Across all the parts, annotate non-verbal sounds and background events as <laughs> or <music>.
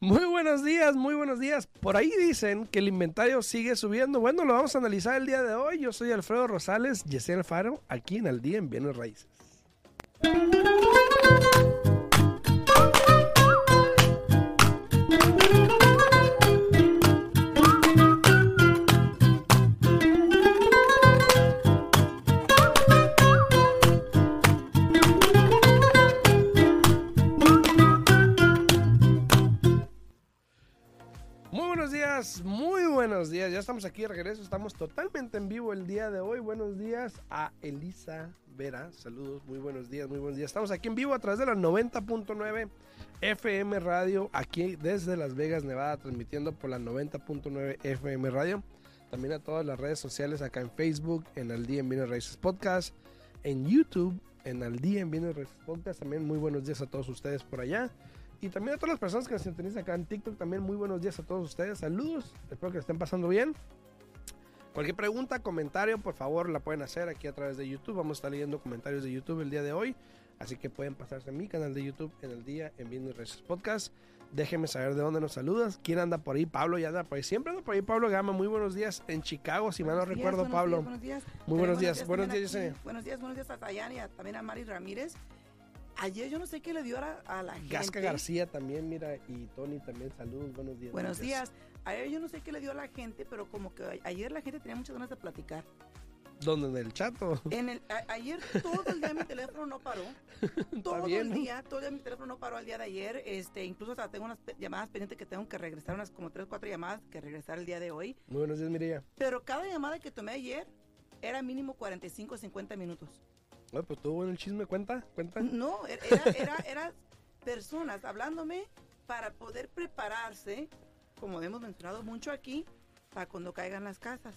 Muy buenos días, muy buenos días. Por ahí dicen que el inventario sigue subiendo. Bueno, lo vamos a analizar el día de hoy. Yo soy Alfredo Rosales, Yesenia Faro, aquí en Al Día en Bienes Raíces. Muy buenos días. Ya estamos aquí de regreso, estamos totalmente en vivo el día de hoy. Buenos días a Elisa Vera. Saludos, muy buenos días, muy buenos días. Estamos aquí en vivo a través de la 90.9 FM Radio, aquí desde Las Vegas, Nevada, transmitiendo por la 90.9 FM Radio. También a todas las redes sociales acá en Facebook, en Al Día en Bienes Raíces Podcast, en YouTube, en Al Día en Bienes Raíces Podcast. También muy buenos días a todos ustedes por allá. Y también a todas las personas que nos sintonizan acá en TikTok, también muy buenos días a todos ustedes. Saludos, espero que estén pasando bien. Cualquier pregunta, comentario, por favor, la pueden hacer aquí a través de YouTube. Vamos a estar leyendo comentarios de YouTube el día de hoy. Así que pueden pasarse a mi canal de YouTube en el día en Bienes Raíces Podcast. Déjenme saber de dónde nos saludas. ¿Quién anda por ahí? Pablo ya anda por ahí. Siempre anda por ahí Pablo Gama. Muy buenos días en Chicago, si mal no días, recuerdo, buenos Pablo. días, buenos días. Muy buenos días. Buenos días. Buenos días, buenos días a Tayana y a- también a Mari Ramírez. Ayer yo no sé qué le dio a, la- a la gente. Gasca García también, mira, y Tony también. Saludos, buenos días. Buenos días. Ayer yo no sé qué le dio a la gente, pero como que ayer la gente tenía muchas ganas de platicar. ¿Dónde? ¿En el chat o? En el, a- ayer todo el día mi <laughs> teléfono no paró. Todo bien, el día, todo el día mi teléfono no paró al día de ayer. Este, incluso hasta tengo unas llamadas pendientes que tengo que regresar, unas como tres, cuatro llamadas que regresar el día de hoy. Muy buenos días, Mireya. Pero cada llamada que tomé ayer era mínimo 45 o 50 minutos. Bueno, pues tuvo en el chisme, cuenta, cuenta. No, er- era, era, era personas hablándome para poder prepararse, como hemos mencionado mucho aquí, para cuando caigan las casas.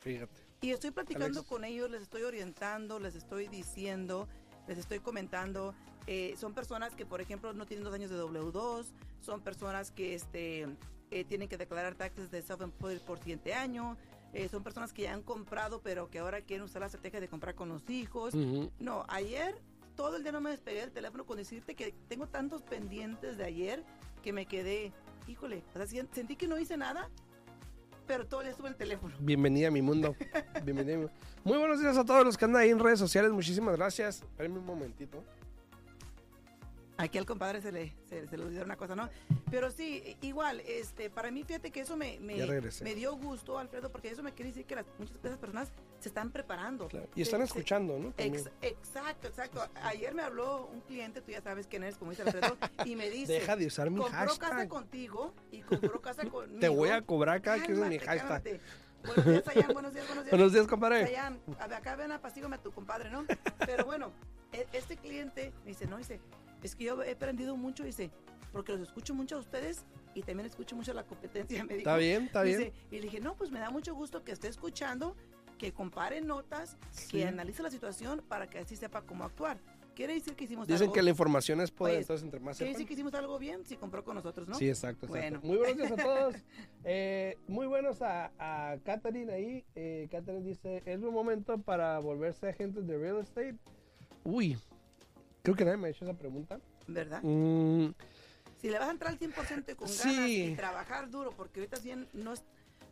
Fíjate. Y estoy platicando Alex. con ellos, les estoy orientando, les estoy diciendo, les estoy comentando. Eh, son personas que, por ejemplo, no tienen dos años de W2, son personas que este, eh, tienen que declarar taxes de self-employed por siguiente año, eh, son personas que ya han comprado, pero que ahora quieren usar la estrategia de comprar con los hijos. No, ayer todo el día no me despegué del teléfono con decirte que tengo tantos pendientes de ayer que me quedé, híjole, o sea, sentí que no hice nada, pero todo el día estuve el teléfono. Bienvenida a mi mundo. Bienvenida. a mi- Muy buenos días a todos los que andan ahí en redes sociales. Muchísimas gracias. Espérenme un momentito. Aquí al compadre se le, se, se le olvidó una cosa, ¿no? Pero sí, igual, este, para mí, fíjate que eso me, me, dio gusto, Alfredo, porque eso me quiere decir que las, muchas de esas personas se están preparando. Claro. Y están Se- escuchando, ¿no? Ex- exacto, exacto. Ayer me habló un cliente, tú ya sabes quién eres, como dice <laughs> Alfredo, y me dice, Deja de usar mi compró casa contigo y compró casa <laughs> conmigo. Te voy a cobrar cada que uses mi hashtag. cálmate. Buenos días, Sayan, buenos días, buenos <laughs> días. Buenos días, compadre. A acá ven apacígame a tu compadre, ¿no? Pero bueno, e- este cliente me dice, no, dice, es que yo he aprendido mucho, dice, porque los escucho mucho a ustedes y también escucho mucho la competencia, me dijo. Está bien, está bien. Dice, y le dije, no, pues me da mucho gusto que esté escuchando, que compare notas, Sí. que analice la situación para que así sepa cómo actuar. Quiere decir que hicimos Dicen algo, que la información es poder, Oye, entonces entre más quiere sepan. decir que hicimos algo bien si compró con nosotros, ¿no? Sí, exacto, exacto. Bueno. Muy buenos días a todos. <laughs> Eh, muy buenos a, a Catherine ahí. Eh, Catherine dice, es un momento para volverse agentes de real estate. Uy, creo que nadie me ha hecho esa pregunta. ¿Verdad? Mm, Si le vas a entrar al 100% con Sí. ganas y trabajar duro, porque ahorita bien no es,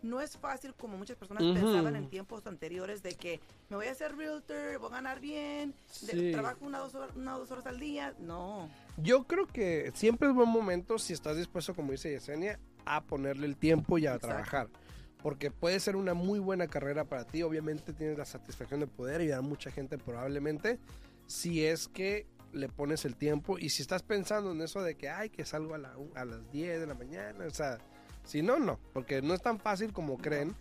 no es fácil como muchas personas Ujú. pensaban en tiempos anteriores de que me voy a hacer realtor, voy a ganar bien, de- Sí. trabajo una o dos, horas, una dos horas al día. No, Yo creo que siempre es buen momento si estás dispuesto, como dice Yesenia, a ponerle el tiempo y a Exacto. trabajar. Porque puede ser una muy buena carrera para ti. Obviamente tienes la satisfacción de poder ayudar a mucha gente probablemente. Si es que le pones el tiempo y si estás pensando en eso de que, ay, que salgo a, la, a las 10 de la mañana. O sea, si no, no. Porque no es tan fácil como creen.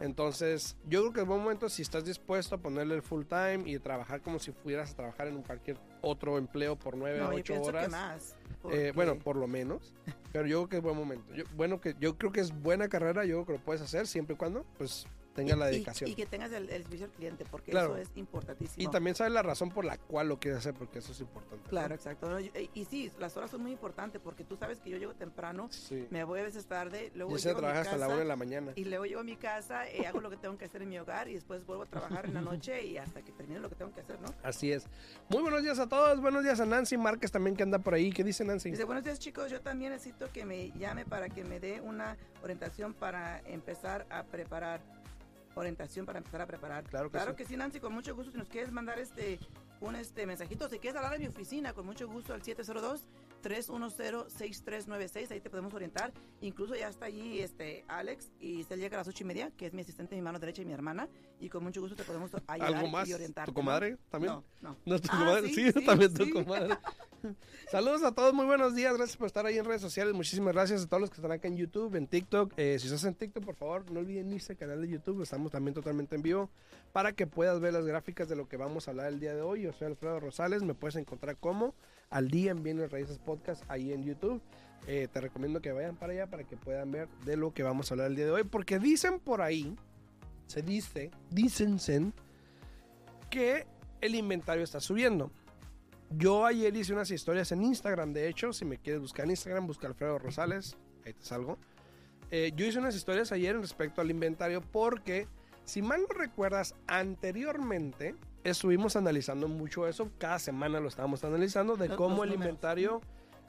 Entonces, yo creo que es buen momento si estás dispuesto a ponerle el full time y trabajar como si fueras a trabajar en cualquier otro empleo por 9 no a yo 8 pienso horas. que más. Eh, bueno, por lo menos. Pero yo creo que es buen momento. Yo, bueno, que yo creo que es buena carrera. Yo creo que lo puedes hacer siempre y cuando, pues, tenga Y- la dedicación. Y, que tengas el, el servicio al cliente, porque Claro. eso es importantísimo. Y también sabes la razón por la cual lo quieres hacer, porque eso es importante. ¿no? Claro, exacto. ¿no? Y, y sí, las horas son muy importantes porque tú sabes que yo llego temprano, Sí. me voy a veces tarde, luego Y se llego a mi trabaja hasta la casa, una de la mañana. Y luego llego a mi casa, eh, hago lo que tengo que hacer en mi hogar y después vuelvo a trabajar en la noche y hasta que termine lo que tengo que hacer, ¿no? Así es. Muy buenos días a todos. Buenos días a Nancy Márquez también que anda por ahí. ¿Qué dice Nancy? Dice, buenos días chicos, yo también necesito que me llame para que me dé una orientación para empezar a preparar. Orientación para empezar a preparar. Claro que claro sí. que sí, Nancy, con mucho gusto. Si nos quieres mandar este un este mensajito, si quieres hablar a mi oficina, con mucho gusto al 702-310-6396, ahí te podemos orientar. Incluso ya está allí este Alex y se llega a las ocho y media, que es mi asistente, mi mano derecha y mi hermana, y con mucho gusto te podemos ayudar ¿Algo más? y orientar. ¿Tu comadre también? No, no. No, tu Ah, comadre. sí, Sí, sí, también tu comadre. <laughs> Saludos a todos, muy buenos días. Gracias por estar ahí en redes sociales. Muchísimas gracias a todos los que están acá en YouTube, en TikTok. Eh, si estás en TikTok, por favor, no olviden irse al canal de YouTube. Estamos también totalmente en vivo para que puedas ver las gráficas de lo que vamos a hablar el día de hoy. Yo soy Alfredo Rosales. Me puedes encontrar como al día en Bienes Raíces Podcast ahí en YouTube. Eh, te recomiendo que vayan para allá para que puedan ver de lo que vamos a hablar el día de hoy. Porque dicen por ahí, se dice, dicense, que el inventario está subiendo. Yo ayer hice unas historias en Instagram, de hecho, si me quieres buscar en Instagram, busca Alfredo Rosales, ahí te salgo. Eh, yo hice unas historias ayer respecto al inventario porque, si mal no recuerdas, anteriormente estuvimos analizando mucho eso, cada semana lo estábamos analizando, de cómo el inventario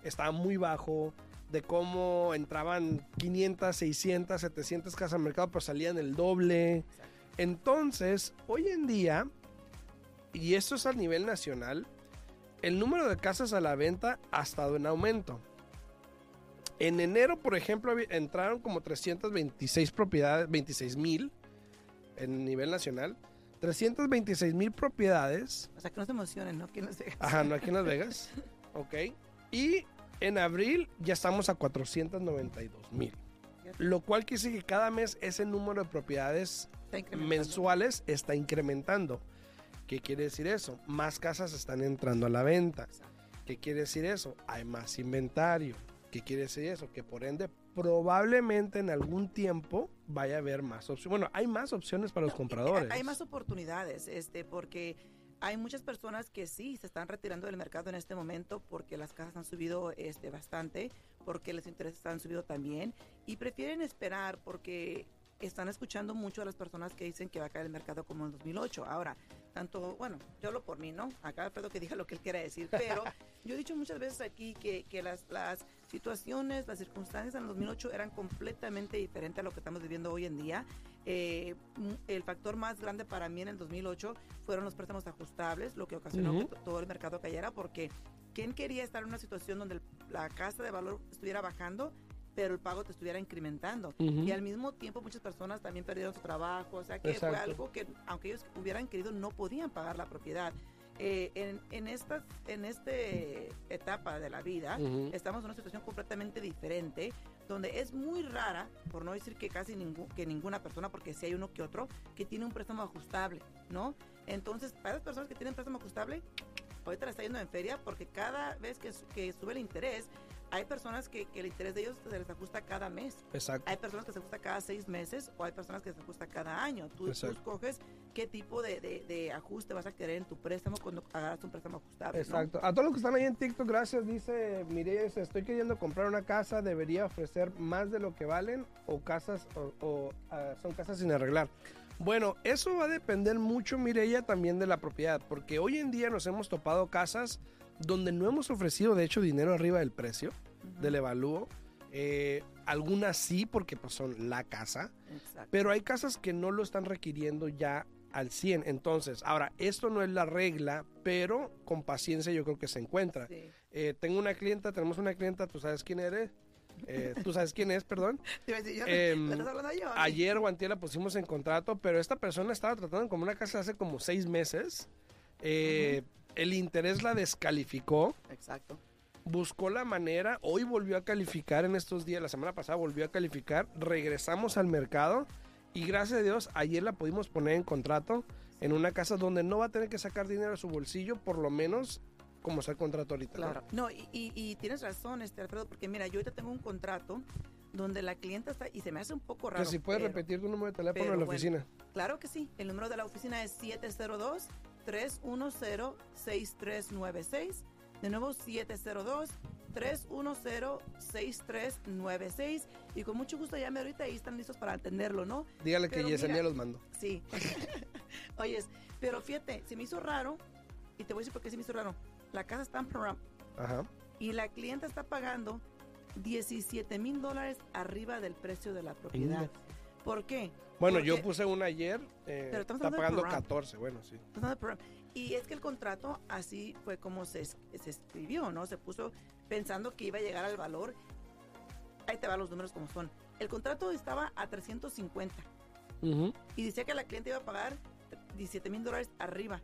estaba muy bajo, de cómo entraban 500, 600, 700 casas al mercado, pero salían el doble. Entonces, hoy en día, y esto es a nivel nacional, el número de casas a la venta ha estado en aumento. En enero, por ejemplo, entraron como 326 propiedades, 26 mil en nivel nacional. 326 mil propiedades. O sea, que no se emocionen, ¿no? Que no se... Ajá, no aquí en Las Vegas. <laughs> Ok. Y en abril ya estamos a 492 mil. Lo cual quiere decir que cada mes ese número de propiedades Está mensuales está incrementando. ¿Qué quiere decir eso? Más casas están entrando a la venta. ¿Qué quiere decir eso? Hay más inventario. ¿Qué quiere decir eso? Que por ende probablemente en algún tiempo vaya a haber más opciones. Bueno, hay más opciones para los compradores. Hay más oportunidades, este, porque hay muchas personas que sí se están retirando del mercado en este momento porque las casas han subido este, bastante, porque los intereses han subido también y prefieren esperar porque están escuchando mucho a las personas que dicen que va a caer el mercado como en 2008. Ahora, tanto, bueno, yo hablo por mí, ¿no? Acá Alfredo que diga lo que él quiera decir, pero <laughs> yo he dicho muchas veces aquí que, que las, las situaciones, las circunstancias en el 2008 eran completamente diferentes a lo que estamos viviendo hoy en día. Eh, el factor más grande para mí en el 2008 fueron los préstamos ajustables, lo que ocasionó Ujú. que to- todo el mercado cayera, porque ¿quién quería estar en una situación donde la casa de valor estuviera bajando, pero el pago te estuviera incrementando? Ujú. Y al mismo tiempo muchas personas también perdieron su trabajo, o sea que fue Exacto. algo que aunque ellos hubieran querido no podían pagar la propiedad. Eh, en, en esta en este etapa de la vida estamos en una situación completamente diferente donde es muy rara, por no decir que casi ningún, que ninguna persona, porque si hay uno que otro, que tiene un préstamo ajustable, ¿no? Entonces, para las personas que tienen préstamo ajustable, ahorita le está yendo en feria porque cada vez que, que sube el interés, hay personas que, que el interés de ellos se les ajusta cada mes. Exacto. Hay personas que se ajusta cada seis meses o hay personas que se ajusta cada año. Tú, tú escoges qué tipo de, de- de ajuste vas a querer en tu préstamo cuando hagas un préstamo ajustable. ¿no? Exacto. A todos los que están ahí en TikTok, gracias. Dice Mireya, dice, estoy queriendo comprar una casa, debería ofrecer más de lo que valen o casas o, o, ah, son casas sin arreglar. Bueno, eso va a depender mucho, Mireya, también de la propiedad, porque hoy en día nos hemos topado casas donde no hemos ofrecido, de hecho, dinero arriba del precio, Ujú. del evalúo. Eh, algunas sí, porque pues, son la casa, Exacto. pero hay casas que no lo están requiriendo ya al 100. Entonces, ahora, esto no es la regla, pero con paciencia yo creo que se encuentra. Sí. Eh, tengo una clienta, tenemos una clienta, tú sabes quién eres, Eh, tú sabes quién es, perdón. <laughs> Yo, Em. Ayer o antier la pusimos en contrato, pero esta persona estaba tratando como una casa hace como seis meses. Eh, El interés la descalificó, Exacto. buscó la manera, hoy volvió a calificar en estos días, la semana pasada volvió a calificar, regresamos al mercado y gracias a Dios ayer la pudimos poner en contrato en una casa donde no va a tener que sacar dinero de su bolsillo, por lo menos como está el contrato ahorita. Claro. No, y, y- y tienes razón, este Alfredo, porque mira, yo ahorita tengo un contrato donde la clienta está, y se me hace un poco raro. Que si puedes pero- repetir tu número de teléfono en la bueno. oficina. Claro que sí. El número de la oficina es 702-310-6396. De nuevo, 702-310-6396. Y con mucho gusto llame ahorita y están listos para atenderlo, ¿no? Dígale que Pero Yesenia mira- los mandó. Sí. <laughs> Oyes, pero fíjate, se me hizo raro. Y te voy a decir por qué se me hizo raro. La casa está en Pahrump Ajá. y la clienta está pagando 17 mil dólares arriba del precio de la propiedad. ¿Por qué? Bueno, yo puse una ayer. eh, Pero estamos está hablando de pagando Pahrump. 14. Bueno, sí. Y es que el contrato así fue como se, se escribió, ¿no? Se puso pensando que iba a llegar al valor. Ahí te van los números como son. El contrato estaba a 350 Ujú. y decía que la cliente iba a pagar 17 mil dólares arriba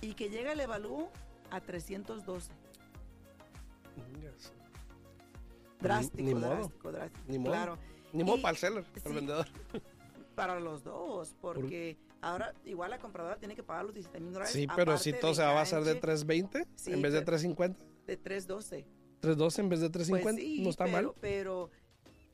y que llega el evalúo a 312. Ingas. Drástico, ni modo. drástico, drástico. Ni modo. Claro, Ni modo Y- para el seller, el sí. vendedor. <laughs> para los dos, porque ahora igual la compradora tiene que pagar los 17 mil dólares. Sí, pero si todo se va a basar de enganche 320 Sí, en vez de pero- 350. De 312. 312 en vez de 350. Pues sí, no está pero, mal. Pero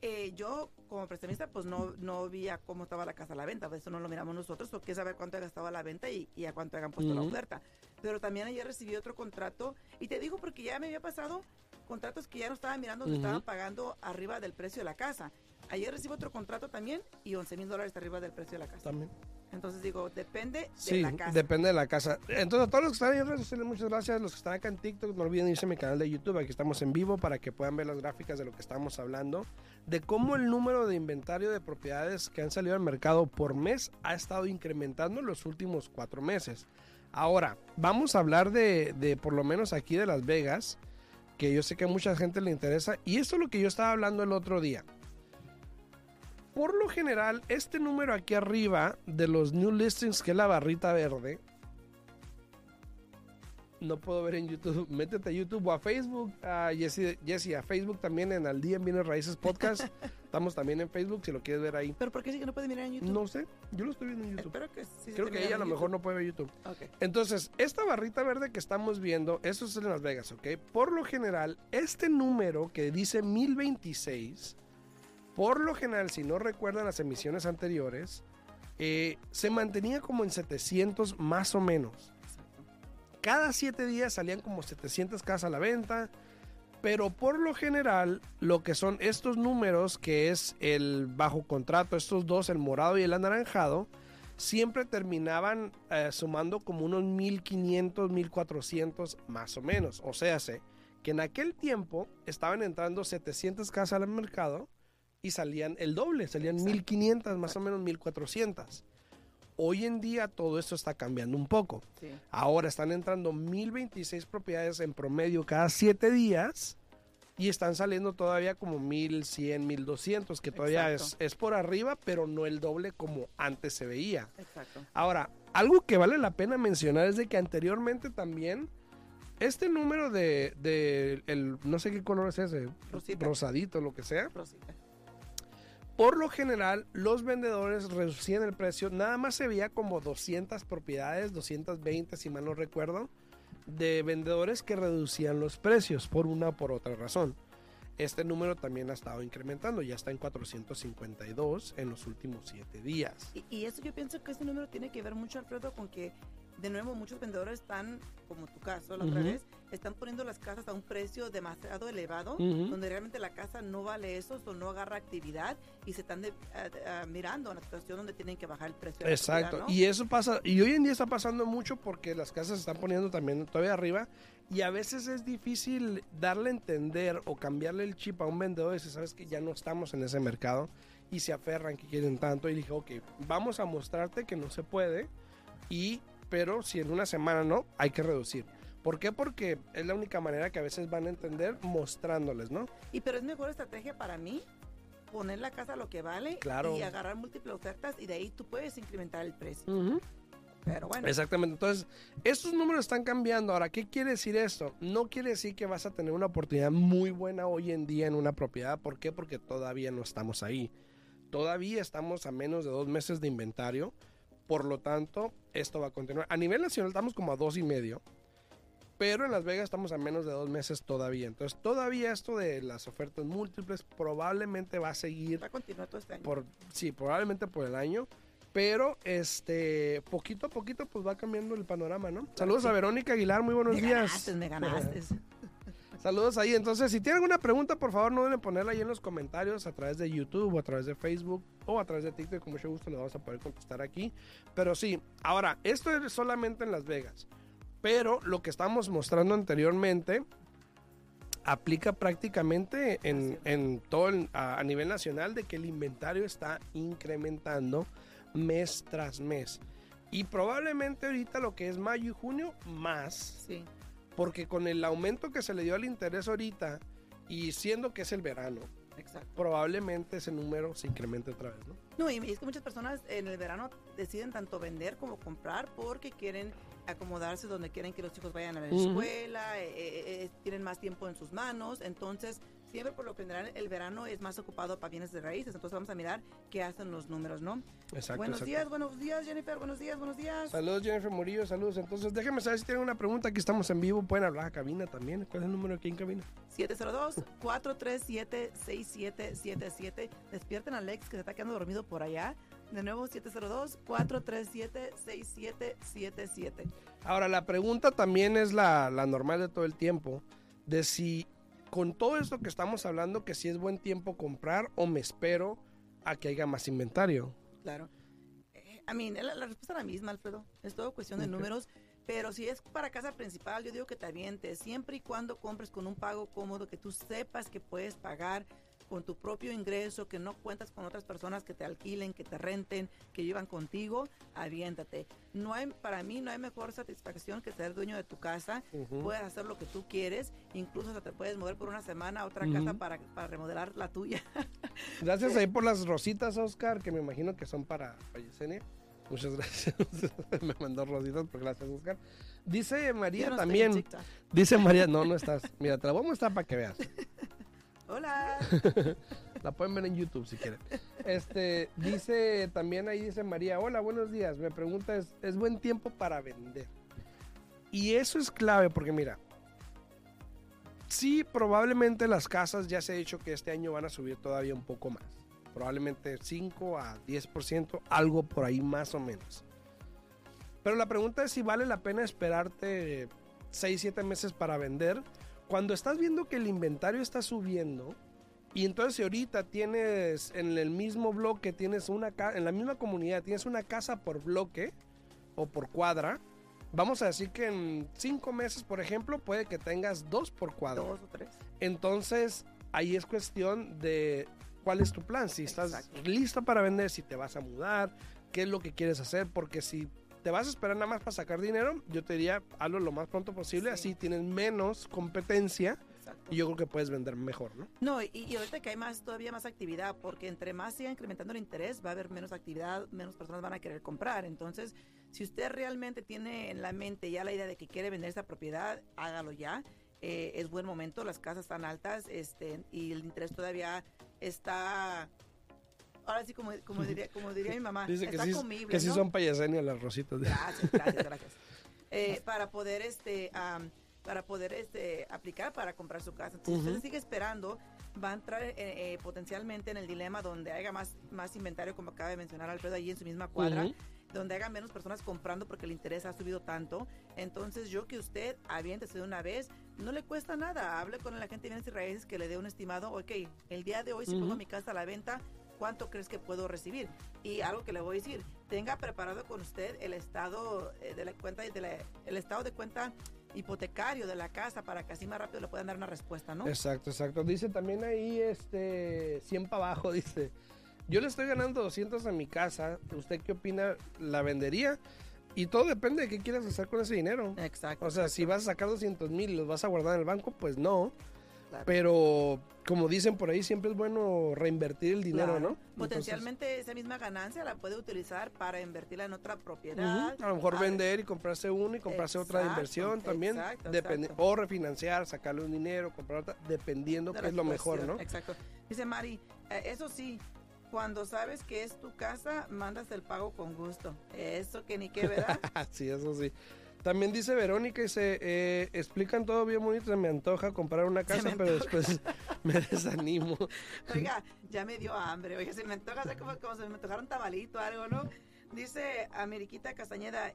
eh, yo, como prestamista, pues no, no vi a cómo estaba la casa a la venta. Pues eso no lo miramos nosotros, porque es saber cuánto ha gastado a la venta y, y a cuánto hayan puesto la oferta. Pero también ayer recibí otro contrato, y te digo porque ya me había pasado contratos que ya no estaba mirando, que Ujú. estaban pagando arriba del precio de la casa. Ayer recibo otro contrato también y 11 mil dólares arriba del precio de la casa. También. Entonces digo, depende de Sí, la casa. depende de la casa. Entonces, a todos los que están ahí en redes sociales, muchas gracias. Los que están acá en TikTok, no olviden irse a mi canal de YouTube. Aquí estamos en vivo para que puedan ver las gráficas de lo que estamos hablando. De cómo el número de inventario de propiedades que han salido al mercado por mes ha estado incrementando en los últimos cuatro meses. Ahora, vamos a hablar de, de por lo menos aquí de Las Vegas, que yo sé que a mucha gente le interesa. Y esto es lo que yo estaba hablando el otro día. Por lo general, este número aquí arriba de los new listings, que es la barrita verde, no puedo ver en YouTube. <laughs> Métete a YouTube o a Facebook, a Jesse, Jesse, a Facebook también en Al Día en Bienes Raíces Podcast. <laughs> Estamos también en Facebook si lo quieres ver ahí. ¿Pero por qué sí que no puede mirar en YouTube? No sé, yo lo estoy viendo en YouTube. Espero que sí. se Creo que ella a lo mejor no puede ver YouTube. YouTube. Ok. Entonces, esta barrita verde que estamos viendo, eso es en Las Vegas, ¿ok? Por lo general, este número que dice 1026, por lo general, si no recuerdan las emisiones anteriores, eh, se mantenía como en 700 más o menos. Cada 7 días salían como 700 casas a la venta, pero por lo general, lo que son estos números, que es el bajo contrato, estos dos, el morado y el anaranjado, siempre terminaban eh, sumando como unos 1500, 1400 más o menos. O sea, que en aquel tiempo estaban entrando 700 casas al mercado y salían el doble, salían Exacto. 1500, más o menos 1400. Hoy en día todo esto está cambiando un poco. Sí. Ahora están entrando 1026 propiedades en promedio cada 7 días y están saliendo todavía como 1100, 1200, que todavía es, es por arriba, pero no el doble como antes se veía. Exacto. Ahora, algo que vale la pena mencionar es de que anteriormente también este número de, de el, no sé qué color es ese, Rosita. rosadito, lo que sea, Rosita. Por lo general, los vendedores reducían el precio. Nada más se veía como 200 propiedades, 220 si mal no recuerdo, de vendedores que reducían los precios por una o por otra razón. Este número también ha estado incrementando, ya está en 452 en los últimos 7 días. Y, y eso yo pienso que este número tiene que ver mucho, Alfredo, con que, de nuevo, muchos vendedores están, como tu caso la otra vez, están poniendo las casas a un precio demasiado elevado, donde realmente la casa no vale eso, o no agarra actividad, y se están de- a- mirando a la situación donde tienen que bajar el precio. de la Exacto, y eso pasa, y hoy en día está pasando mucho porque las casas se están poniendo también todavía arriba y a veces es difícil darle a entender o cambiarle el chip a un vendedor y decir, sabes que ya no estamos en ese mercado y se aferran que quieren tanto y dije, ok, vamos a mostrarte que no se puede y, pero si en una semana no, hay que reducir. ¿Por qué? Porque es la única manera que a veces van a entender mostrándoles, ¿no? Y pero es mejor estrategia para mí poner la casa a lo que vale Claro. y agarrar múltiples ofertas y de ahí tú puedes incrementar el precio. Pero bueno, Exactamente. Entonces, estos números están cambiando. Ahora, ¿qué quiere decir esto? No quiere decir que vas a tener una oportunidad muy buena hoy en día en una propiedad. ¿Por qué? Porque todavía no estamos ahí. Todavía estamos a menos de dos meses de inventario. Por lo tanto, esto va a continuar. A nivel nacional estamos como a dos y medio. pero en Las Vegas estamos a menos de dos meses todavía. Entonces, todavía esto de las ofertas múltiples probablemente va a seguir Va a continuar todo este año. por, sí, probablemente por el año. Pero este poquito a poquito pues va cambiando el panorama, ¿no? Saludos sí. a Verónica Aguilar, muy buenos me días. ganaste, me ganaste. <laughs> Saludos ahí. Entonces, si tienen alguna pregunta, por favor, no deben ponerla ahí en los comentarios a través de YouTube o a través de Facebook o a través de TikTok. Con mucho gusto le vamos a poder contestar aquí. Pero sí, ahora, esto es solamente en Las Vegas. Pero lo que estamos mostrando anteriormente aplica prácticamente en, en todo el- a, a nivel nacional de que el inventario está incrementando mes tras mes. Y probablemente ahorita lo que es mayo y junio, más. Sí, Porque con el aumento que se le dio al interés ahorita y siendo que es el verano, exacto. probablemente ese número se incremente otra vez, ¿no? No, y es que muchas personas en el verano deciden tanto vender como comprar porque quieren acomodarse donde quieren que los chicos vayan a la escuela, eh, eh, eh, tienen más tiempo en sus manos, entonces siempre por lo general el verano es más ocupado para bienes de raíces, entonces vamos a mirar qué hacen los números, ¿no? Exacto. buenos exacto. días, buenos días Jennifer, buenos días, buenos días. Saludos Jennifer Murillo, saludos. Entonces déjenme saber si tienen una pregunta, aquí estamos en vivo, pueden hablar a cabina también. ¿Cuál es el número aquí en cabina? 702-437-6777. Despierten a Alex que se está quedando dormido por allá. De nuevo, 702-437-6777. Ahora, la pregunta también es la, la normal de todo el tiempo, de si con todo esto que estamos hablando, que si es buen tiempo comprar o me espero a que haya más inventario. Claro. Eh, I mean, la, la respuesta es la misma, Alfredo. Es todo cuestión de números. Pero si es para casa principal, yo digo que te avientes. Siempre y cuando compres con un pago cómodo, que tú sepas que puedes pagar con tu propio ingreso, que no cuentas con otras personas que te alquilen, que te renten, que llevan contigo, aviéntate. No hay, para mí no hay mejor satisfacción que ser dueño de tu casa. Ujú. Puedes hacer lo que tú quieres, incluso te puedes mover por una semana a otra Ujú. casa para, para remodelar la tuya. <laughs> Gracias ahí por las rositas, Oscar, que me imagino que son para, para Yesenia. Muchas gracias. <laughs> me mandó rositas, pero gracias, Oscar. Dice María no también. Dice María, no, no estás. Mira, te la voy a mostrar para que veas. <laughs> Hola. <laughs> La pueden ver en YouTube si quieren. Este, dice también ahí dice María, hola, buenos días. Me pregunta, ¿es, ¿es buen tiempo para vender? Y eso es clave porque mira, sí, probablemente las casas ya se ha dicho que este año van a subir todavía un poco más. Probablemente 5 a 10%, algo por ahí más o menos. Pero la pregunta es si vale la pena esperarte 6, 7 meses para vender. Cuando estás viendo que el inventario está subiendo, y entonces si ahorita tienes en el mismo bloque, tienes una en la misma comunidad, tienes una casa por bloque o por cuadra, vamos a decir que en cinco meses, por ejemplo, puede que tengas dos por cuadra. Dos o tres. Entonces, ahí es cuestión de cuál es tu plan, si estás Exacto. listo para vender, si te vas a mudar, qué es lo que quieres hacer, porque si te vas a esperar nada más para sacar dinero, yo te diría, hazlo lo más pronto posible, Sí. así tienes menos competencia Exacto. y yo creo que puedes vender mejor, ¿no? No, y, y ahorita que hay más, todavía más actividad, porque entre más siga incrementando el interés, va a haber menos actividad, menos personas van a querer comprar. Entonces, si usted realmente tiene en la mente ya la idea de que quiere vender esa propiedad, hágalo ya. Eh, es buen momento, las casas están altas este, y el interés todavía está... Ahora sí, como, como, diría, como diría mi mamá, Dice que está sí, comible, que sí ¿no? son payasenias las rositas. de- Gracias, gracias, gracias. <laughs> Eh, para poder este am, para poder este aplicar para comprar su casa. Entonces, si Ujú. usted sigue esperando, va a entrar eh, eh, potencialmente en el dilema donde haya más, más inventario, como acaba de mencionar Alfredo, allí en su misma cuadra. Ujú. donde haya menos personas comprando porque el interés ha subido tanto. Entonces, yo que usted aviéntese de una vez, no le cuesta nada. Hable con la gente de bienes y raíces que le dé un estimado. Ok, el día de hoy, si Ujú. pongo mi casa a la venta, ¿cuánto crees que puedo recibir? Y algo que le voy a decir, tenga preparado con usted el estado eh, de la cuenta, de la- el estado de cuenta hipotecario de la casa para que así más rápido le puedan dar una respuesta, ¿no? Exacto, exacto. Dice también ahí, este, 100 para abajo, dice. Yo le estoy ganando 200 a mi casa. ¿Usted qué opina? ¿La vendería? Y todo depende de qué quieras hacer con ese dinero. Exacto. O sea, si vas a sacar 200 mil y los vas a guardar en el banco, pues no. Claro. Pero, como dicen por ahí, siempre es bueno reinvertir el dinero, Claro. ¿no? Entonces, Potencialmente esa misma ganancia la puede utilizar para invertirla en otra propiedad. a lo mejor A- vender y comprarse uno y comprarse otra de inversión también. exacto, o refinanciar, sacarle un dinero, comprar otra, dependiendo de qué es lo mejor. ¿no? Exacto. Dice Mari, eh, eso sí, cuando sabes que es tu casa, mandas el pago con gusto. Eso que ni qué, ¿verdad? <laughs> sí, eso sí. También dice Verónica, dice, eh, explican todo bien bonito, se me antoja comprar una casa, pero después <laughs> me desanimo. Oiga, ya me dio hambre. Oiga, se me antoja, o sea, como, como se me antojaron tabalito o algo, ¿no? Dice Ameriquita Castañeda,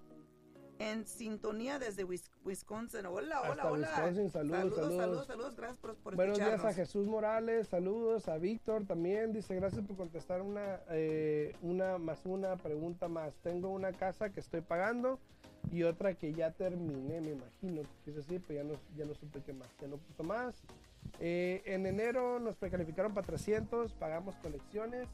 en sintonía desde Wis- Wisconsin. Hola, hola, Hasta hola. Wisconsin, saludos, saludos, saludos. saludos, saludos. Gracias por, por Buenos días a. Jesús Morales, saludos a Víctor también, dice gracias por contestar una, eh, una más una pregunta más. Tengo una casa que estoy pagando y otra que ya terminé, me imagino, que es así, pero ya no, ya no supe qué más, ya no puso más. Eh, en enero nos precalificaron para 300, pagamos colecciones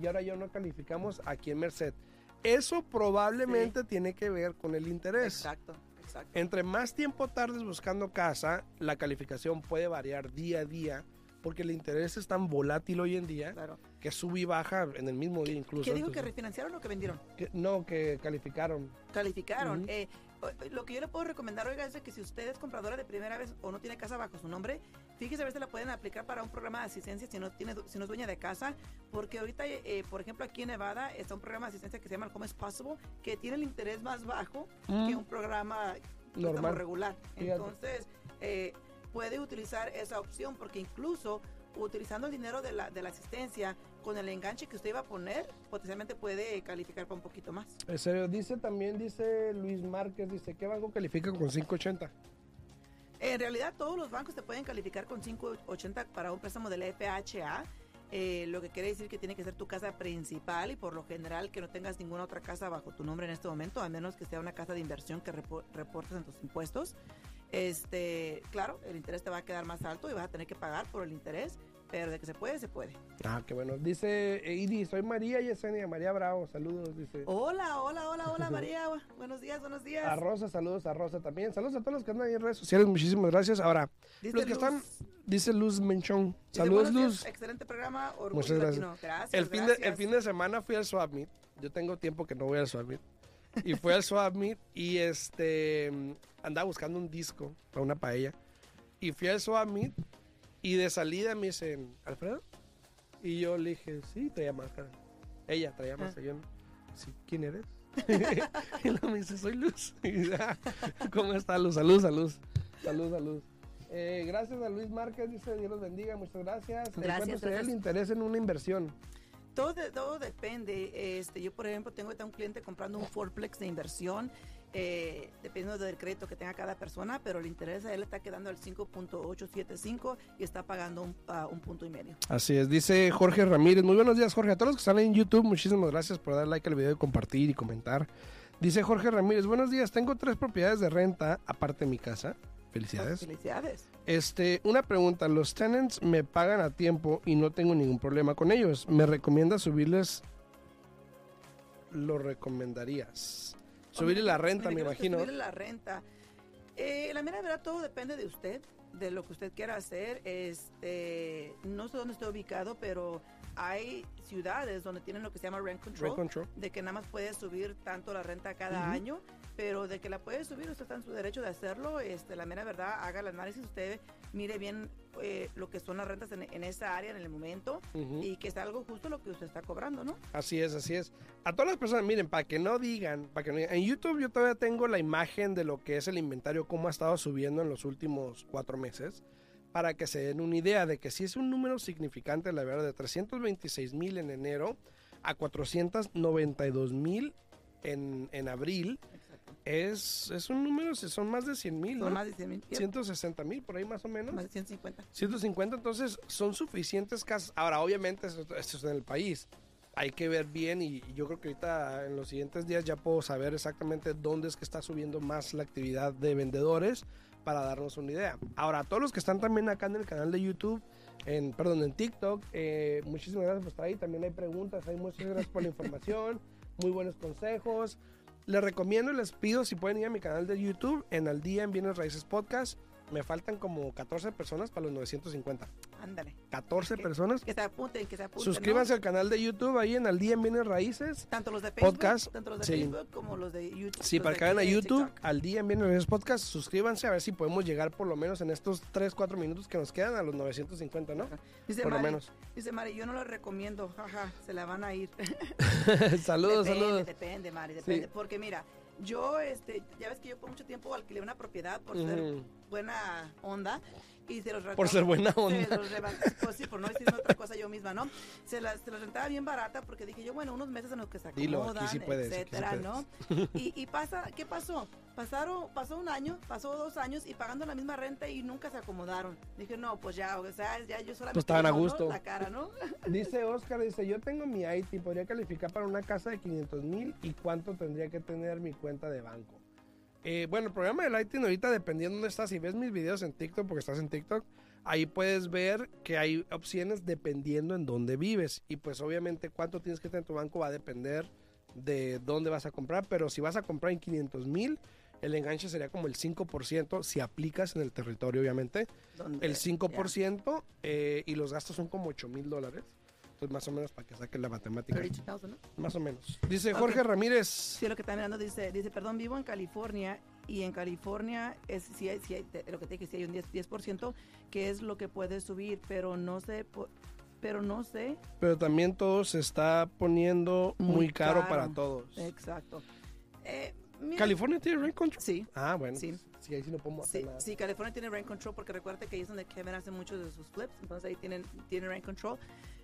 y ahora ya no calificamos aquí en Merced. Eso probablemente tiene que ver con el interés. Exacto, exacto. Entre más tiempo tardes buscando casa, la calificación puede variar día a día, porque el interés es tan volátil hoy en día Claro. Que sube y baja en el mismo día incluso. ¿Qué dijo que refinanciaron o que vendieron? que- no, que calificaron. Calificaron. Eh, o- lo que yo le puedo recomendar, oiga, es de que si usted es compradora de primera vez o no tiene casa bajo su nombre, fíjese a ver si la pueden aplicar para un programa de asistencia si no tiene si no es dueña de casa, porque ahorita, eh, por ejemplo, aquí en Nevada está un programa de asistencia que se llama el Home is Possible, que tiene el interés más bajo que un programa Normal. regular. Fíjate. Entonces, eh, puede utilizar esa opción porque incluso utilizando el dinero de la, de la asistencia con el enganche que usted iba a poner, potencialmente puede calificar para un poquito más. En serio, dice también, dice Luis Márquez, dice, ¿qué banco califica con 580? En realidad todos los bancos te pueden calificar con 580 para un préstamo del FHA, eh, lo que quiere decir que tiene que ser tu casa principal y por lo general que no tengas ninguna otra casa bajo tu nombre en este momento, a menos que sea una casa de inversión que repo- reportes en tus impuestos. Este, claro, el interés te va a quedar más alto y vas a tener que pagar por el interés, pero de que se puede, se puede. Ah, qué bueno. Dice eh, Idi, soy María Yesenia, María Bravo, saludos, dice. Hola, hola, hola, hola <laughs> María, buenos días, buenos días. A Rosa, saludos a Rosa también. Saludos a todos los que andan ahí en redes sociales, muchísimas gracias. Ahora, Dice los que Luz, están, dice Luz Menchón. Saludos, "Buenos días, Luz. Excelente programa, Orgullo Muchas gracias. Latino". Gracias, El fin, de, el fin de semana fui al Swap Meet. Yo tengo tiempo que no voy al Swap Meet. Y fui al Swap Meet y este andaba buscando un disco para una paella. Y fui al Swap Meet y de salida me dicen, ¿Alfredo? Y yo le dije, sí, traía máscara. Ella traía máscara. Yo, sí, ¿quién eres? <laughs> y luego me dice, soy Luz. <laughs> Y dice, "Ah, ¿Cómo está Luz? Salud, salud. Salud, salud. Eh, gracias a Luis Márquez, dice Dios los bendiga, muchas gracias. ¿En Gracias, cuánto sería el interés en una inversión? Todo, todo depende. Este, yo, por ejemplo, tengo ahorita un cliente comprando un Fourplex de inversión, eh, dependiendo del crédito que tenga cada persona, pero el interés a él le está quedando al 5.875 y está pagando un, ah, un punto y medio. Así es, dice Jorge Ramírez. Muy buenos días, Jorge. A todos los que están en YouTube, muchísimas gracias por dar like al video y compartir y comentar. Dice Jorge Ramírez, buenos días. Tengo tres propiedades de renta, aparte de mi casa. Felicidades. Felicidades. Este, una pregunta. Los tenants me pagan a tiempo y no tengo ningún problema con ellos. ¿Me recomiendas subirles? ¿Lo recomendarías? Subirle la renta, me imagino. Subirle la renta. Eh, la mera verdad, todo depende de usted, de lo que usted quiera hacer. Este, no sé dónde está ubicado, pero hay ciudades donde tienen lo que se llama rent control. Rent control. de que nada más puede subir tanto la renta cada año, pero de que la puede subir, usted está en su derecho de hacerlo. Este, la mera verdad, haga el análisis, usted mire bien eh, lo que son las rentas en, en esa área en el momento y que sea algo justo lo que usted está cobrando, ¿no? Así es, así es. A todas las personas, miren, para que no digan, para que no digan, en YouTube yo todavía tengo la imagen de lo que es el inventario, cómo ha estado subiendo en los últimos cuatro meses, para que se den una idea de que si es un número significante, la verdad, de 326 mil en enero a 492 mil en, en abril. Es, es un número, son más de 100 mil, Son ¿no? más de 100 mil, 160 mil, por ahí más o menos. más de 150. 150, entonces son suficientes casas. Ahora, obviamente, esto, esto es en el país. Hay que ver bien y yo creo que ahorita en los siguientes días ya puedo saber exactamente dónde es que está subiendo más la actividad de vendedores para darnos una idea. Ahora, a todos los que están también acá en el canal de YouTube, en, perdón, en TikTok, eh, muchísimas gracias por estar ahí. También hay preguntas, hay muchas gracias por la <laughs> información, muy buenos consejos. Les recomiendo y les pido si pueden ir a mi canal de YouTube en Al Día en Bienes Raíces Podcast. Me faltan como 14 personas para los 950. Ándale. 14 Ok. personas. Que se apunten, que se apunten. Suscríbanse ¿no? al canal de YouTube ahí en Al Día en Bienes Raíces. Tanto los de Facebook, podcast, tanto los de sí. Facebook como los de YouTube. Sí, para que vayan a YouTube, TikTok. al día en Bienes Raíces Podcast, suscríbanse a ver si podemos llegar por lo menos en estos 3, 4 minutos que nos quedan a los 950, ¿no? Dice Por lo Mari, menos. Dice Mari, yo no lo recomiendo, jaja, se la van a ir. <laughs> saludos, depende, saludos. Depende, Mari, depende. Sí. Porque mira, yo, este, ya ves que yo por mucho tiempo alquilé una propiedad por ser Ujú. buena onda y se los Por ser buena se onda. los reba- pues sí, por no decir otra cosa yo misma, ¿no? Se las, se las rentaba bien barata porque dije yo, bueno, unos meses en los que se Dilo, aquí acomodan, sí puedes, aquí sí etcétera. ¿no? Y, y pasa, ¿qué pasó? Pasaron, pasó un año, pasó dos años y pagando la misma renta y nunca se acomodaron. Dije, no, pues ya, o sea, ya yo solamente Pues estaban a ¿no? gusto. La cara, ¿no? <laughs> Dice Oscar, dice, yo tengo mi IT, podría calificar para una casa de 500 mil y cuánto tendría que tener mi cuenta de banco. Eh, bueno, el programa del Lighting ahorita dependiendo de dónde estás, si ves mis videos en TikTok, porque estás en TikTok, ahí puedes ver que hay opciones dependiendo en dónde vives. Y pues obviamente cuánto tienes que tener en tu banco va a depender de dónde vas a comprar, pero si vas a comprar en 500 mil, el enganche sería como el 5% si aplicas en el territorio, obviamente el ya. 5% eh, y los gastos son como 8 mil dólares. Entonces, más o menos para que saquen la matemática. 32,000, ¿no? Más o menos. Dice. Jorge Ramírez. Sí, lo que está mirando dice, dice, perdón, vivo en California y en California es si hay, si hay- lo que te dije, si hay un 10%, 10% que es lo que puede subir, pero no sé, pero no sé, Pero también todo se está poniendo muy, Muy caro, caro. para todos. exacto. Eh, mira- ¿California tiene rent control? Sí, Ah, bueno. Sí. pues, sí, ahí sí no podemos hacer sí, nada. sí, California tiene rent control porque recuerda que ahí es donde Kevin hace muchos de sus flips, entonces ahí tienen, tiene rent control.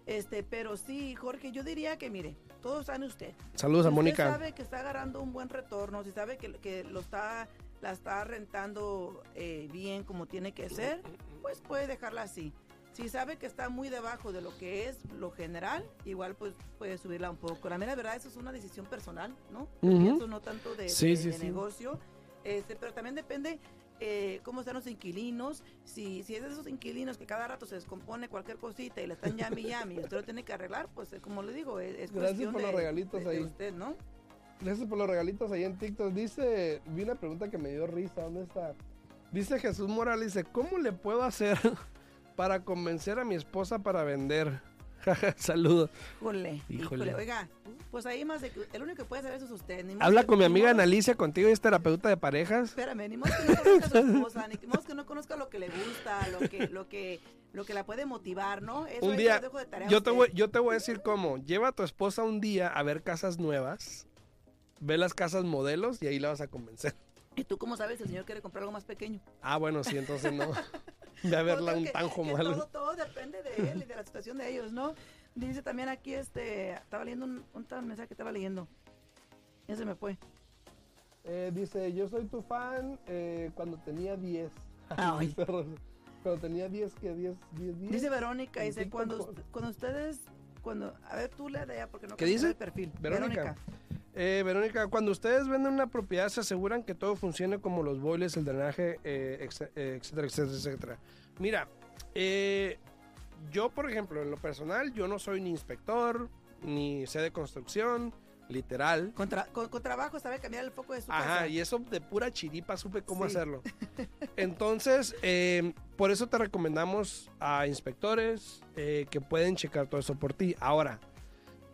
Este, pero sí, Jorge, yo diría que mire, todo está en usted. Saludos a Si Mónica. usted sabe que está agarrando un buen retorno, si sabe que, que lo está, la está rentando eh, bien como tiene que ser, pues puede dejarla así. Si sabe que está muy debajo de lo que es lo general, igual pues puede subirla un poco. La mera verdad, eso es una decisión personal, ¿no? Yo Ujú. pienso no tanto de, Sí, de- sí, de sí. negocio, este, pero también depende eh, cómo están los inquilinos. Si, si es de esos inquilinos que cada rato se descompone cualquier cosita y le están llami y y usted lo tiene que arreglar, pues eh, como le digo, es, es Gracias cuestión por de, los regalitos de- de ahí. usted, ¿no? Gracias por los regalitos ahí en TikTok. Dice, vi una pregunta que me dio risa. ¿Dónde está? Dice Jesús Morales, dice, ¿cómo le puedo hacer <laughs> para convencer a mi esposa para vender? <laughs> Saludos. Híjole, Híjole. Oiga, pues ahí más de que el único que puede hacer eso es usted. Ni Habla que- con mi amiga modo- Analicia contigo, es terapeuta de parejas. Espérame, ni modo que no conozca a su esposa, ni modo que no conozca lo que le gusta, lo que, lo que, lo que la puede motivar, ¿no? Eso Un día, dejo de tarea Yo te, voy, yo te voy a decir cómo. Lleva a tu esposa un día a ver casas nuevas, ve las casas modelos y ahí la vas a convencer. ¿Y tú cómo sabes si el señor quiere comprar algo más pequeño? Ah, bueno, sí, entonces no. Ve a verla Pues un tanjo malo. Todo, todo depende de él y de la situación de ellos, ¿no? Dice también aquí, este, estaba leyendo un, un tal mensaje que estaba leyendo. Ya se me fue. Eh, dice, yo soy tu fan eh, cuando tenía 10. <laughs> Ay. <laughs> Cuando tenía 10, que 10, 10, 10. Dice Verónica, dice, cuando, cuando ustedes, cuando, a ver, tú le de allá porque no ¿Qué dice? el perfil. Verónica. Eh, Verónica, cuando ustedes venden una propiedad, se aseguran que todo funcione como los boilers, el drenaje, eh, eh, etcétera, etcétera, etcétera. Mira, eh, yo, por ejemplo, en lo personal, yo no soy ni inspector, ni sé de construcción, literal. Con, tra- con- con trabajo sabe cambiar el foco de su Ajá, casa. y eso de pura chiripa supe cómo Sí. hacerlo. <laughs> Entonces, eh, por eso te recomendamos a inspectores eh, que pueden checar todo eso por ti. Ahora,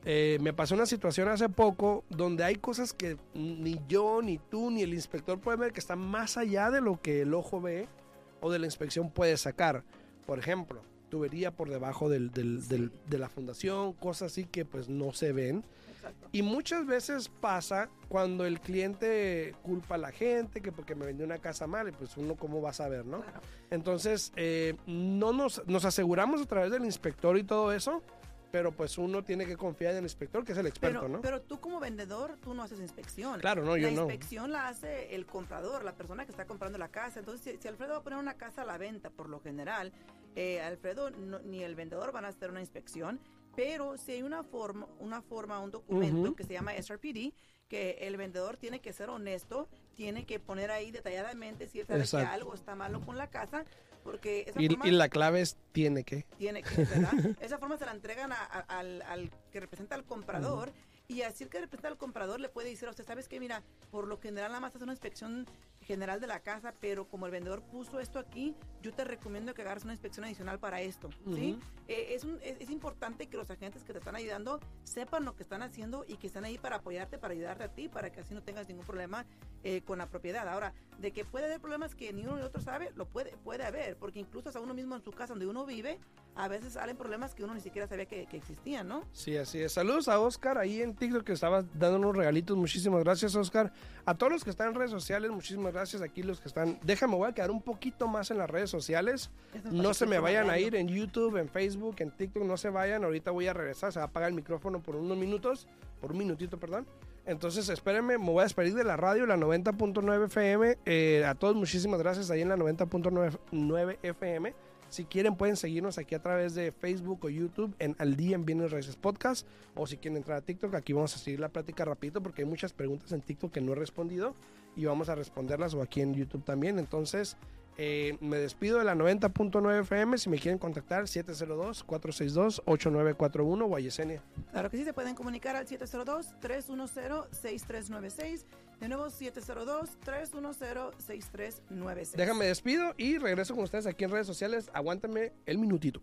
eh, me pasó una situación hace poco donde hay cosas que ni yo, ni tú, ni el inspector pueden ver que están más allá de lo que el ojo ve o de la inspección puede sacar. Por ejemplo, tubería por debajo del- del- del- Sí. de la fundación, cosas así que pues no se ven. Exacto. Y muchas veces pasa cuando el cliente culpa a la gente que porque me vendió una casa mal, y pues uno cómo va a saber, ¿no? Claro. Entonces, eh, no nos, nos aseguramos a través del inspector y todo eso, pero pues uno tiene que confiar en el inspector, que es el experto, Pero, ¿no? pero tú como vendedor, tú no haces inspección. claro, no, yo la no. inspección la hace el comprador, la persona que está comprando la casa. Entonces, si, si Alfredo va a poner una casa a la venta, por lo general, eh, Alfredo no- ni el vendedor van a hacer una inspección, pero si hay una forma, una forma, un documento que se llama SRPD, que el vendedor tiene que ser honesto, tiene que poner ahí detalladamente si él sabe que algo está malo con la casa, porque esa Y, forma y la clave es tiene que. tiene que, ¿verdad? <laughs> Esa forma se la entregan a- a- al, al que representa al comprador y así el que representa al comprador le puede decir a usted, ¿sabes qué? Mira, por lo general nada más hace una inspección general de la casa, pero como el vendedor puso esto aquí, yo te recomiendo que hagas una inspección adicional para esto, ¿sí? Eh, es, un, es, es, importante que los agentes que te están ayudando sepan lo que están haciendo y que están ahí para apoyarte, para ayudarte a ti, para que así no tengas ningún problema eh, con la propiedad. Ahora, de que puede haber problemas que ni uno ni otro sabe, lo puede, puede haber, porque incluso hasta uno mismo en su casa donde uno vive, a veces salen problemas que uno ni siquiera sabía que, que existían, ¿no? Sí, así es. Saludos a Oscar ahí en TikTok que estaba dando unos regalitos. Muchísimas gracias, Oscar. A todos los que están en redes sociales, muchísimas gracias. Aquí los que están. Déjame, voy a quedar un poquito más en las redes sociales. No se me vayan a ir en YouTube, en Facebook, en TikTok, no se vayan. Ahorita voy a regresar. Se va a apagar el micrófono por unos minutos, por un minutito, perdón. Entonces, espérenme, me voy a despedir de la radio, la 90.9 FM. Eh, a todos, muchísimas gracias ahí en la 90.9 FM. Si quieren, pueden seguirnos aquí a través de Facebook o YouTube en Al Día en Bienes Raíces Podcast. O si quieren entrar a TikTok, aquí vamos a seguir la plática rapidito porque hay muchas preguntas en TikTok que no he respondido y vamos a responderlas o aquí en YouTube también. Entonces, eh, me despido de la 90.9 FM. Si me quieren contactar, 702-462-8941 o a Yesenia. Claro que sí, se pueden comunicar al 702-310-6396. De nuevo, 702-310-6396. Déjame despido y regreso con ustedes aquí en redes sociales. Aguántame el minutito.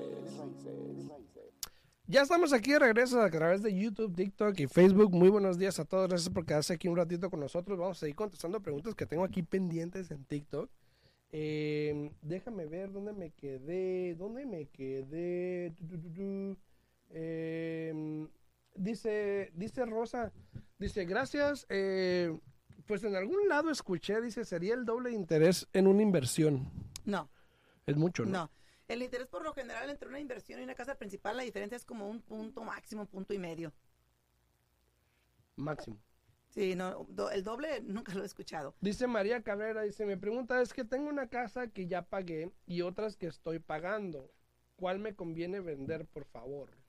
Ya estamos aquí de regreso a través de YouTube, TikTok y Facebook. Muy buenos días a todos. Gracias por quedarse aquí un ratito con nosotros. Vamos a seguir contestando preguntas que tengo aquí pendientes en TikTok. Eh, déjame ver dónde me quedé. ¿Dónde me quedé? Tu, tu, tu, eh, dice, dice Rosa, dice, gracias. Eh, pues en algún lado escuché, dice, sería el doble de interés en una inversión. No. Es mucho, ¿no? No. El interés por lo general entre una inversión y una casa principal, la diferencia es como un punto máximo, punto y medio. Máximo. Sí, no, do, el doble nunca lo he escuchado. Dice María Cabrera, dice, mi pregunta es que tengo una casa que ya pagué y otras que estoy pagando. ¿Cuál me conviene vender, por favor?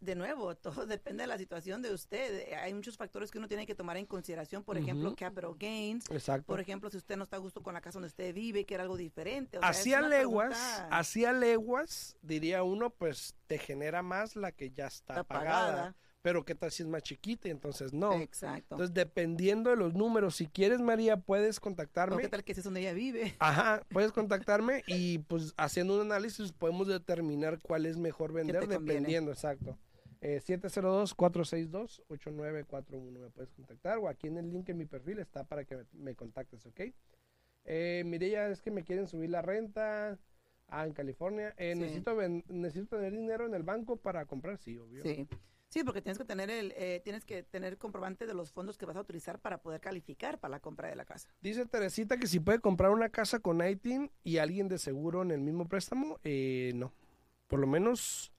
De nuevo, <laughs> todo depende de la situación de usted. Hay muchos factores que uno tiene que tomar en consideración. Por ejemplo, uh -huh. capital gains. Exacto. Por ejemplo, si usted no está a gusto con la casa donde usted vive, que era algo diferente. O sea, hacia leguas, pregunta... hacia leguas, diría uno, pues te genera más la que ya está, está pagada. pagada. Pero qué tal si es más chiquita, entonces no. Exacto. Entonces, dependiendo de los números, si quieres, María, puedes contactarme. ¿O qué tal que es donde ella vive? Ajá, <laughs> puedes contactarme y pues haciendo un análisis podemos determinar cuál es mejor vender dependiendo, exacto. Eh, 702-462-8941 me puedes contactar o aquí en el link en mi perfil está para que me, me contactes, ¿ok? Eh, Mireya, es que me quieren subir la renta. Ah, en California. Eh, sí. necesito, necesito tener dinero en el banco para comprar, sí, obvio. Sí. Sí, porque tienes que tener el, eh, tienes que tener comprobante de los fondos que vas a utilizar para poder calificar para la compra de la casa. Dice Teresita que si puede comprar una casa con ITIN y alguien de seguro en el mismo préstamo, eh, no. Por lo menos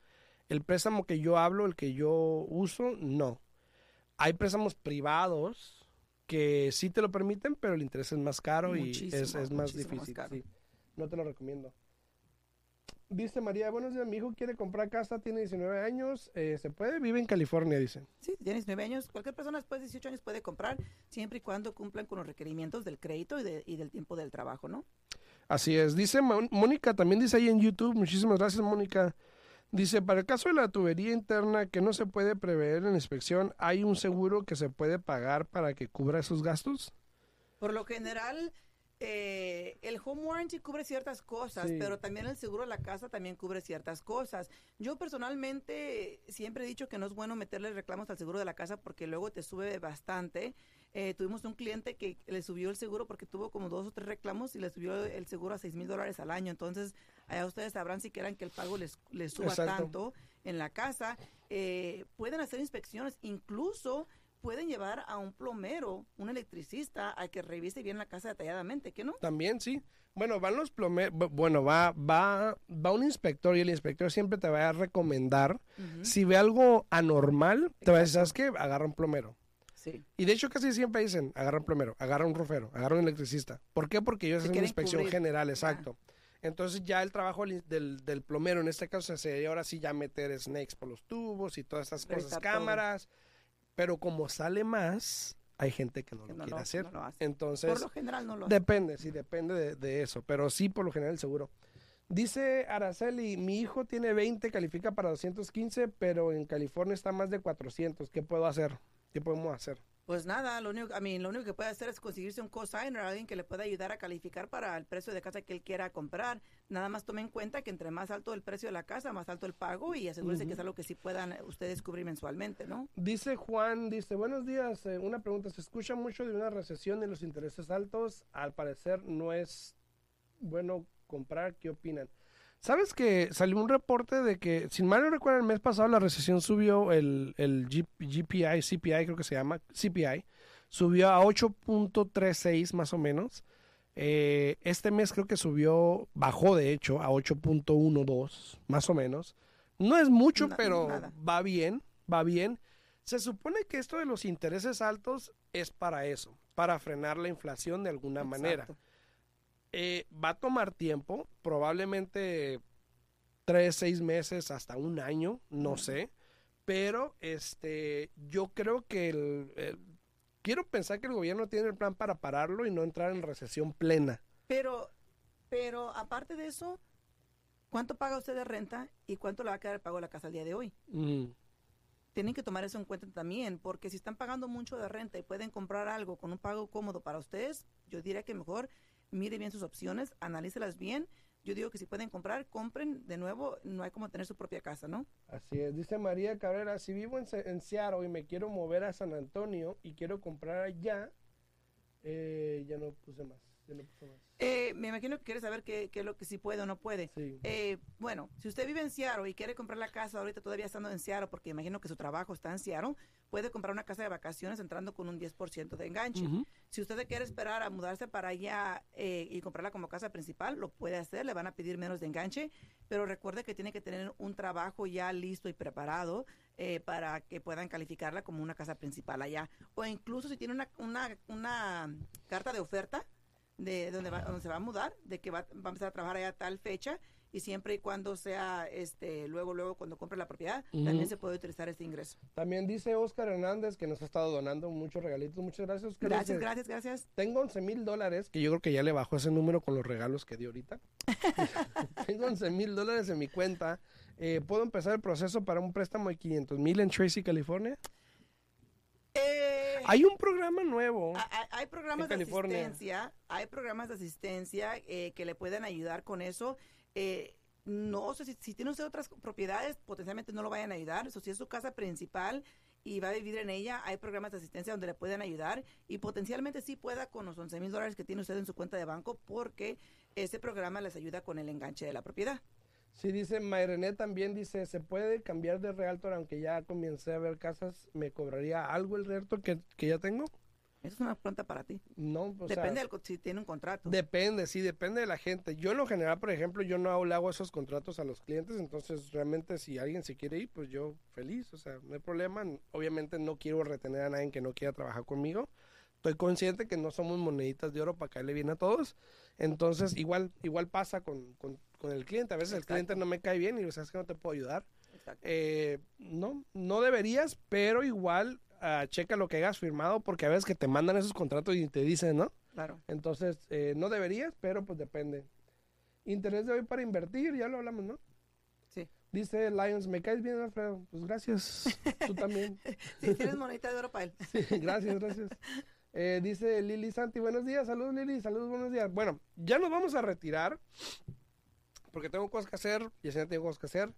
el préstamo que yo hablo, el que yo uso, no. Hay préstamos privados que sí te lo permiten, pero el interés es más caro muchísimo, y es, es más difícil. Más sí. No te lo recomiendo. Dice María, buenos días, mi hijo quiere comprar casa, tiene 19 años, eh, ¿se puede? Vive en California, dice. Sí, tiene 19 años, cualquier persona después de 18 años puede comprar, siempre y cuando cumplan con los requerimientos del crédito y, de, y del tiempo del trabajo, ¿no? Así es, dice Mónica, también dice ahí en YouTube, muchísimas gracias Mónica, dice, para el caso de la tubería interna que no se puede prever en la inspección, ¿hay un seguro que se puede pagar para que cubra esos gastos? Por lo general, eh, el home warranty cubre ciertas cosas, sí. pero también el seguro de la casa también cubre ciertas cosas. Yo personalmente siempre he dicho que no es bueno meterle reclamos al seguro de la casa porque luego te sube bastante. Eh, tuvimos un cliente que le subió el seguro porque tuvo como dos o tres reclamos y le subió el seguro a seis mil dólares al año. Entonces, allá ustedes sabrán si quieran que el pago les, les suba Exacto. tanto en la casa. Eh, pueden hacer inspecciones, incluso pueden llevar a un plomero, un electricista, a que revise bien la casa detalladamente, ¿qué no? También, sí. Bueno, van los plomeros, bueno, va, va, va un inspector y el inspector siempre te va a recomendar, si ve algo anormal, te va a decir, ¿sabes qué? Agarra un plomero. Sí. Y de hecho casi siempre dicen, agarra un plomero, agarra un rofero, agarra un electricista. ¿Por qué? Porque ellos Se hacen una inspección cubrir. general, exacto. Entonces ya el trabajo del, del- plomero, en este caso, sería ahora sí ya meter snakes por los tubos y todas estas cosas, todo. Pero como sale más, hay gente que no Que lo no quiere lo- hacer. no lo hace. Entonces, Por lo general no lo. Depende, sí, depende de, de eso, pero sí, por lo general, seguro. Dice Araceli, mi hijo tiene 20, califica para 215, pero en California está más de 400. ¿Qué puedo hacer? ¿Qué podemos hacer? Pues nada, lo único, a mí, lo único que puede hacer es conseguirse un cosigner, alguien que le pueda ayudar a calificar para el precio de casa que él quiera comprar. Nada más tome en cuenta que entre más alto el precio de la casa, más alto el pago y asegúrese que es algo que sí puedan eh, ustedes cubrir mensualmente, ¿no? Dice Juan, dice, buenos días, eh, una pregunta, se escucha mucho de una recesión y los intereses altos, al parecer no es bueno comprar, ¿qué opinan? ¿Sabes que salió un reporte de que, sin mal no recuerdo, el mes pasado la recesión subió, el, el G- GPI, CPI creo que se llama, CPI, subió a 8.36 más o menos. Eh, este mes creo que subió, bajó de hecho a 8.12 más o menos. No es mucho, pero nada. va bien, va bien. Se supone que esto de los intereses altos es para eso, para frenar la inflación de alguna manera. Eh, va a tomar tiempo, probablemente tres, seis meses, hasta un año, no sé. Pero este, yo creo que el, el- quiero pensar que el gobierno tiene el plan para pararlo y no entrar en recesión plena. Pero, pero aparte de eso, ¿cuánto paga usted de renta y cuánto le va a quedar el pago de la casa al día de hoy? Mm, Tienen que tomar eso en cuenta también, porque si están pagando mucho de renta y pueden comprar algo con un pago cómodo para ustedes, yo diría que mejor mire bien sus opciones, analícelas bien. Yo digo que si pueden comprar, compren de nuevo, no hay como tener su propia casa, ¿no? Así es, dice María Cabrera, si vivo en, en Seattle y me quiero mover a San Antonio y quiero comprar allá, eh, ya no puse más, no más. Eh, me imagino que quiere saber qué, qué es lo que sí puede o no puede. Sí. Eh, bueno, si usted vive en Seattle y quiere comprar la casa ahorita todavía estando en Seattle, porque imagino que su trabajo está en Seattle, puede comprar una casa de vacaciones entrando con un 10% de enganche. Si usted quiere esperar a mudarse para allá eh, y comprarla como casa principal, lo puede hacer, le van a pedir menos de enganche, pero recuerde que tiene que tener un trabajo ya listo y preparado eh, para que puedan calificarla como una casa principal allá. O incluso si tiene una, una, una carta de oferta de donde, va, donde se va a mudar, de que va, va a empezar a trabajar allá a tal fecha, y siempre y cuando sea este luego luego cuando compre la propiedad también se puede utilizar este ingreso También dice Oscar Hernández que nos ha estado donando muchos regalitos. Muchas gracias, Oscar. gracias gracias gracias Tengo 11 mil dólares, que yo creo que ya le bajó ese número con los regalos que di ahorita. <laughs> <laughs> Tengo 11 mil dólares en mi cuenta. Eh, ¿Puedo empezar el proceso para un préstamo de 500 mil en Tracy, California? Eh, Hay un programa nuevo. Ha- ha- Hay programas En de California. asistencia, hay programas de asistencia eh, que le pueden ayudar con eso. Eh, no sé si, si tiene usted otras propiedades, potencialmente no lo vayan a ayudar. Eso si es su casa principal y va a vivir en ella, hay programas de asistencia donde le pueden ayudar y potencialmente sí pueda con los 11 mil dólares que tiene usted en su cuenta de banco porque ese programa les ayuda con el enganche de la propiedad. Sí, dice Mayrené también, dice, ¿se puede cambiar de realtor aunque ya comencé a ver casas? ¿Me cobraría algo el realtor que, que ya tengo? Es una pregunta para ti. No, o sea, Depende del co- si tiene un contrato. Depende, sí, depende de la gente. Yo en lo general, por ejemplo, yo no hago esos contratos a los clientes, entonces realmente si alguien se quiere ir, pues yo feliz, o sea, no hay problema. Obviamente no quiero retener a nadie que no quiera trabajar conmigo. Estoy consciente que no somos moneditas de oro para caerle bien a todos. Entonces, igual igual pasa con, con- con el cliente. A veces el cliente no me cae bien y sabes que no te puedo ayudar. Eh, no, no deberías, pero igual ah, checa lo que hayas firmado porque a veces que te mandan esos contratos y te dicen, ¿no? Claro. Entonces, eh, no deberías, pero pues depende. Interés de hoy para invertir, ya lo hablamos, ¿no? Sí. Dice Lions, me caes bien, Alfredo. Pues gracias. Tú también. <laughs> Si tienes monedita de oro para él. <laughs> Sí, gracias, gracias. Eh, dice Lili Santi, buenos días, saludos Lili, saludos, buenos días. Bueno, ya nos vamos a retirar porque tengo cosas que hacer, Yesenia tengo cosas que hacer,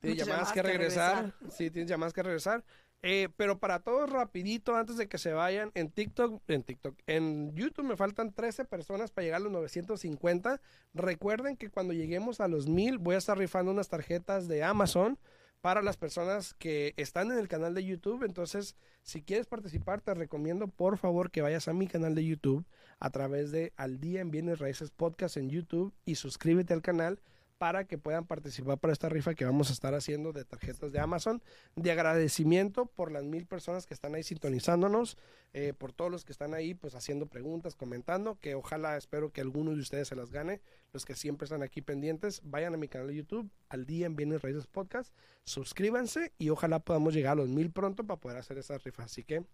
tiene Muchas llamadas que regresar, sí, tienes llamadas que regresar. Eh, pero para todos rapidito, antes de que se vayan, en TikTok, en TikTok, en YouTube me faltan 13 personas para llegar a los 950. Recuerden que cuando lleguemos a los 1000 voy a estar rifando unas tarjetas de Amazon para las personas que están en el canal de YouTube. Entonces, si quieres participar, te recomiendo por favor que vayas a mi canal de YouTube a través de Al Día en Bienes Raíces Podcast en YouTube y suscríbete al canal para que puedan participar para esta rifa que vamos a estar haciendo de tarjetas de Amazon, de agradecimiento por las mil personas que están ahí sintonizándonos, eh, por todos los que están ahí pues haciendo preguntas, comentando, que ojalá espero que alguno de ustedes se las gane, los que siempre están aquí pendientes, vayan a mi canal de YouTube, al día en Bienes Raíces Podcast, suscríbanse y ojalá podamos llegar a los mil pronto para poder hacer esa rifa. Así que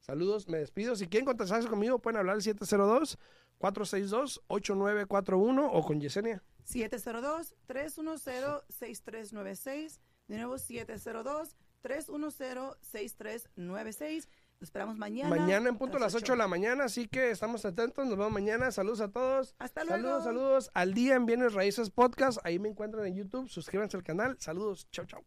saludos, me despido. Si quieren contactarse conmigo pueden hablar al 702 462 8941 o con Yesenia. 702-310-6396. De nuevo, 702-310-6396. Nos esperamos mañana. Mañana en punto a las 8 de la mañana, así que estamos atentos. Nos vemos mañana. Saludos a todos. Hasta luego. Saludos, saludos. Al día en Bienes Raíces Podcast. Ahí me encuentran en YouTube. Suscríbanse al canal. Saludos. Chao, chao.